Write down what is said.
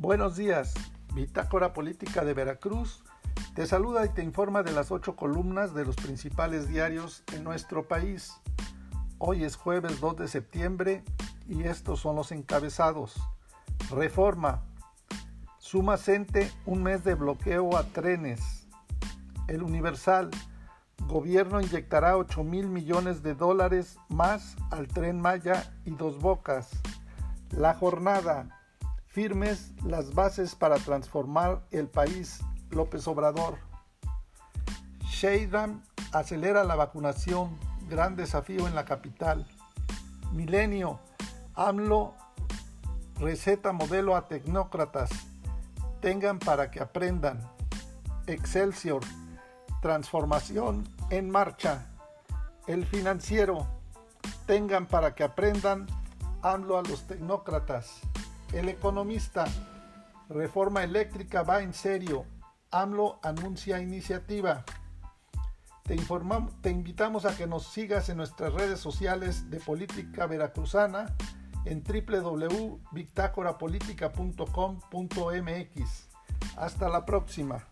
Buenos días, Bitácora Política de Veracruz te saluda y te informa de las ocho columnas de los principales diarios en nuestro país. Hoy es jueves 2 de septiembre y estos son los encabezados. Reforma. Suma Cente un mes de bloqueo a trenes. El Universal. Gobierno inyectará 8 mil millones de dólares más al tren Maya y Dos Bocas. La jornada firmes las bases para transformar el país. López Obrador. Sheinbaum acelera la vacunación. Gran desafío en la capital. Milenio. AMLO receta modelo a tecnócratas. Tengan para que aprendan. Excelsior. Transformación en marcha. El financiero. Tengan para que aprendan. AMLO a los tecnócratas. El economista, reforma eléctrica va en serio. AMLO anuncia iniciativa. Te, informamos, te invitamos a que nos sigas en nuestras redes sociales de Política Veracruzana en www.bictacorapolitica.com.mx. Hasta la próxima.